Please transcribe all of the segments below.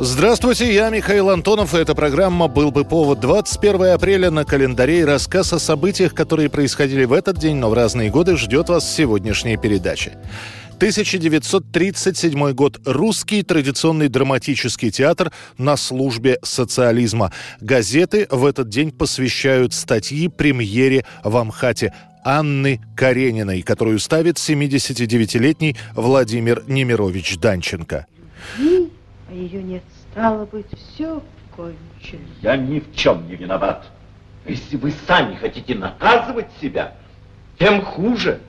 Здравствуйте, я Михаил Антонов, и эта программа «Был бы повод». 21 апреля на календаре и рассказ о событиях, которые происходили в этот день, но в разные годы, ждет вас сегодняшняя передача. 1937 год. Русский традиционный драматический театр на службе социализма. Газеты в этот день посвящают статьи премьере в Амхате. Анны Карениной, которую ставит 79-летний Владимир Немирович Данченко. А ее нет, стало быть, все кончено. Я ни в чем не виноват. Если вы сами хотите наказывать себя, тем хуже.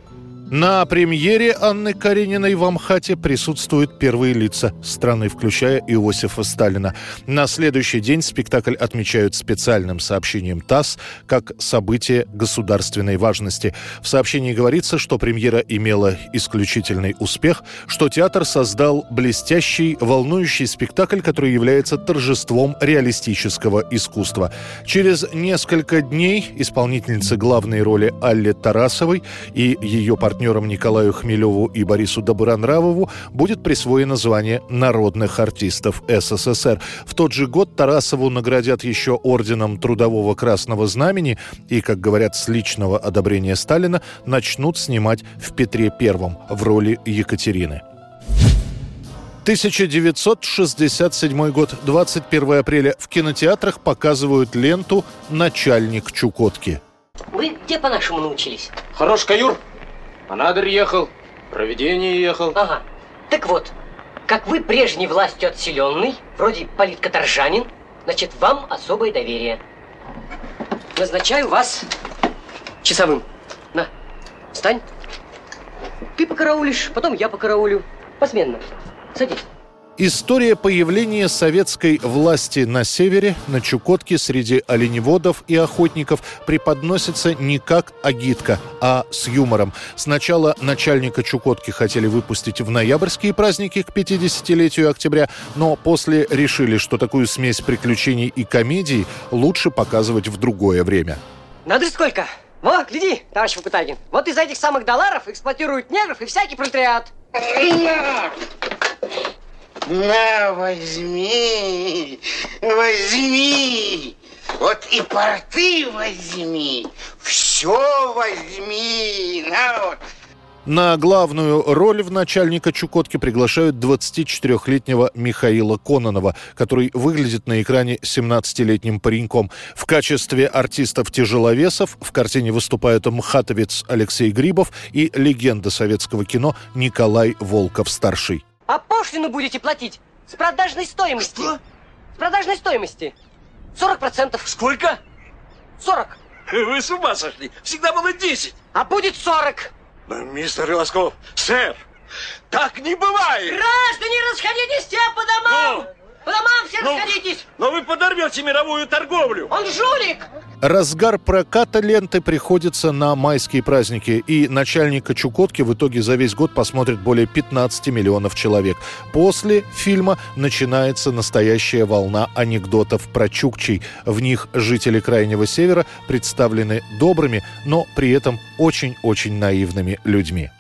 На премьере Анны Карениной в Амхате присутствуют первые лица страны, включая Иосифа Сталина. На следующий день спектакль отмечают специальным сообщением ТАСС как событие государственной важности. В сообщении говорится, что премьера имела исключительный успех, что театр создал блестящий, волнующий спектакль, который является торжеством реалистического искусства. Через несколько дней исполнительницы главной роли Алле Тарасовой и ее партнер партнерам Николаю Хмелеву и Борису Добронравову будет присвоено звание народных артистов СССР. В тот же год Тарасову наградят еще орденом Трудового Красного Знамени и, как говорят, с личного одобрения Сталина начнут снимать в Петре Первом в роли Екатерины. 1967 год, 21 апреля. В кинотеатрах показывают ленту «Начальник Чукотки». Вы где по-нашему научились? Хорош каюр. Анадырь ехал, проведение ехал. Ага. Так вот, как вы прежней властью отселенный, вроде политкоторжанин, значит, вам особое доверие. Назначаю вас часовым. На, встань. Ты покараулишь, потом я покараулю. Посменно. Садись. История появления советской власти на севере, на Чукотке, среди оленеводов и охотников преподносится не как агитка, а с юмором. Сначала начальника Чукотки хотели выпустить в ноябрьские праздники к 50-летию октября, но после решили, что такую смесь приключений и комедий лучше показывать в другое время. Надо сколько? Во, гляди, товарищ Факутагин. Вот из этих самых долларов эксплуатируют негров и всякий пролетариат. На, возьми, возьми. Вот и порты возьми, все возьми. На вот. На главную роль в начальника Чукотки приглашают 24-летнего Михаила Кононова, который выглядит на экране 17-летним пареньком. В качестве артистов-тяжеловесов в картине выступают мхатовец Алексей Грибов и легенда советского кино Николай Волков-старший. А пошлину будете платить с продажной стоимости. Что? С продажной стоимости. 40%. Сколько? 40. Вы с ума сошли. Всегда было 10. А будет 40. Но, мистер Илосков, сэр, так не бывает. Граждане, расходитесь все по домам. Ну? По домам все Ну, расходитесь. Но вы подорвете мировую торговлю. Он жулик. Разгар проката ленты приходится на майские праздники, и начальника Чукотки в итоге за весь год посмотрит более 15 миллионов человек. После фильма начинается настоящая волна анекдотов про Чукчей. В них жители Крайнего Севера представлены добрыми, но при этом очень-очень наивными людьми.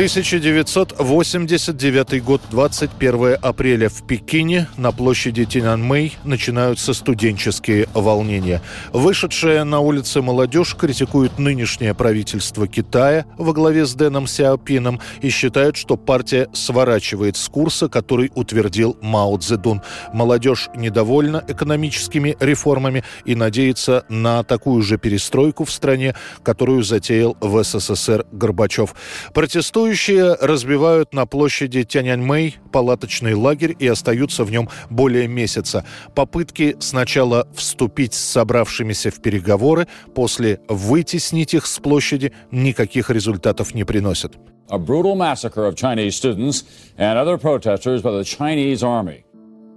1989 год, 21 апреля в Пекине на площади Тяньаньмэй начинаются студенческие волнения. Вышедшая на улицы молодежь критикует нынешнее правительство Китая во главе с Дэном Сяопином и считают, что партия сворачивает с курса, который утвердил Мао Цзэдун. Молодежь недовольна экономическими реформами и надеется на такую же перестройку в стране, которую затеял в СССР Горбачев. Протестуют Протестующие разбивают на площади Тяньаньмэй палаточный лагерь и остаются в нем более месяца. Попытки сначала вступить с собравшимися в переговоры, после вытеснить их с площади никаких результатов не приносят. a brutal massacre of Chinese students and other protesters by the Chinese army.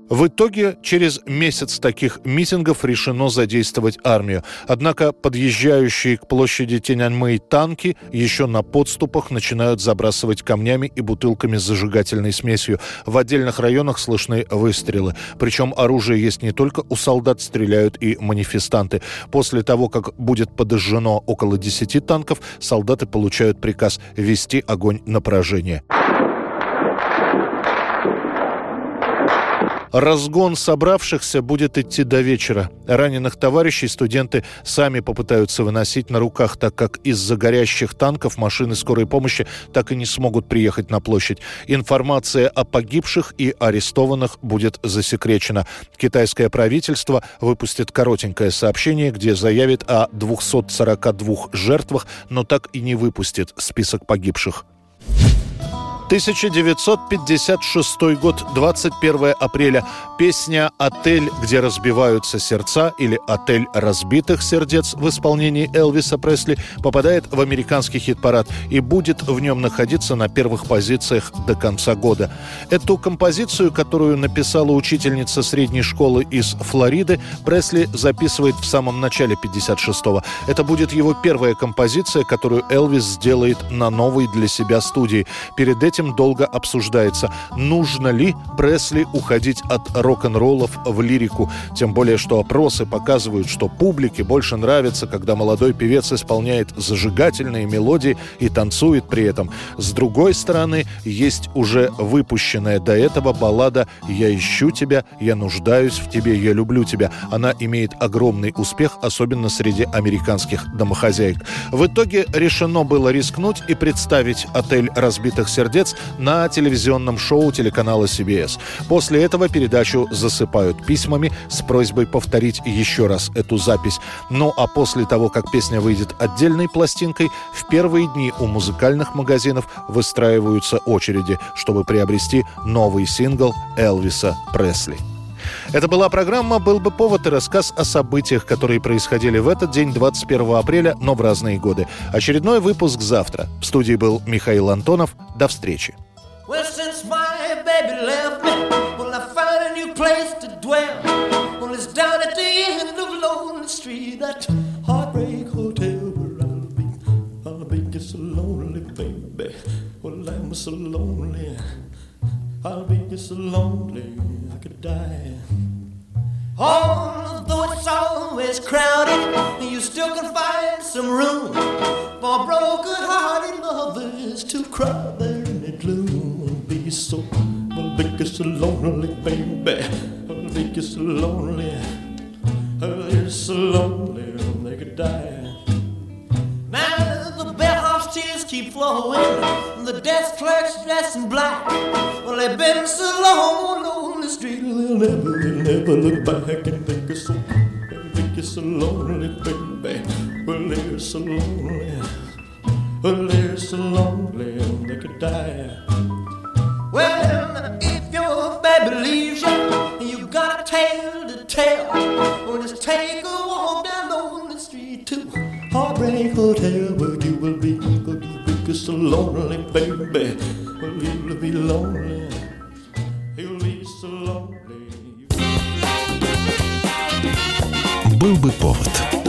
В итоге через месяц таких митингов решено задействовать армию. Однако подъезжающие к площади Тяньаньмэй танки еще на подступах начинают забрасывать камнями и бутылками с зажигательной смесью. В отдельных районах слышны выстрелы. Причем оружие есть не только у солдат, стреляют и манифестанты. После того, как будет подожжено около 10 танков, солдаты получают приказ вести огонь на поражение. Разгон собравшихся будет идти до вечера. Раненых товарищей студенты сами попытаются выносить на руках, так как из-за горящих танков машины скорой помощи так и не смогут приехать на площадь. Информация о погибших и арестованных будет засекречена. Китайское правительство выпустит коротенькое сообщение, где заявит о 242 жертвах, но так и не выпустит список погибших. 1956 год, 21 апреля. Песня «Отель, где разбиваются сердца» или «Отель разбитых сердец» в исполнении Элвиса Пресли попадает в американский хит-парад и будет в нем находиться на первых позициях до конца года. Эту композицию, которую написала учительница средней школы из Флориды, Пресли записывает в самом начале 56-го. Это будет его первая композиция, которую Элвис сделает на новой для себя студии. Перед этим этим долго обсуждается, нужно ли Пресли уходить от рок-н-роллов в лирику. Тем более, что опросы показывают, что публике больше нравится, когда молодой певец исполняет зажигательные мелодии и танцует при этом. С другой стороны, есть уже выпущенная до этого баллада «Я ищу тебя, я нуждаюсь в тебе, я люблю тебя». Она имеет огромный успех, особенно среди американских домохозяек. В итоге решено было рискнуть и представить «Отель разбитых сердец» на телевизионном шоу телеканала CBS. После этого передачу засыпают письмами с просьбой повторить еще раз эту запись. Ну а после того, как песня выйдет отдельной пластинкой, в первые дни у музыкальных магазинов выстраиваются очереди, чтобы приобрести новый сингл Элвиса Пресли. Это была программа «Был бы повод» и рассказ о событиях, которые происходили в этот день, 21 апреля, но в разные годы. Очередной выпуск завтра. В студии был Михаил Антонов. До встречи. I'll be. Just so lonely, die. Although it's always crowded, you still can find some room for broken-hearted lovers to cry there in the gloom. Be so, I'll be so lonely, baby. I'll be so lonely. I'll be so lonely, they could die. Now the bellhop's tears keep flowing, and the desk clerk's dressed in black. Well, they've been so long street, they'll never, they'll never look back and think it's so, think it's so lonely, baby. Well, they're so lonely, well, they're so lonely, they could die. Well, if your baby leaves you, you got a tale to tell. Well, just take a walk down lonely street to Heartbreak Hotel, where you will be, where you will be so lonely, baby. Well, you'll be lonely. Был бы повод.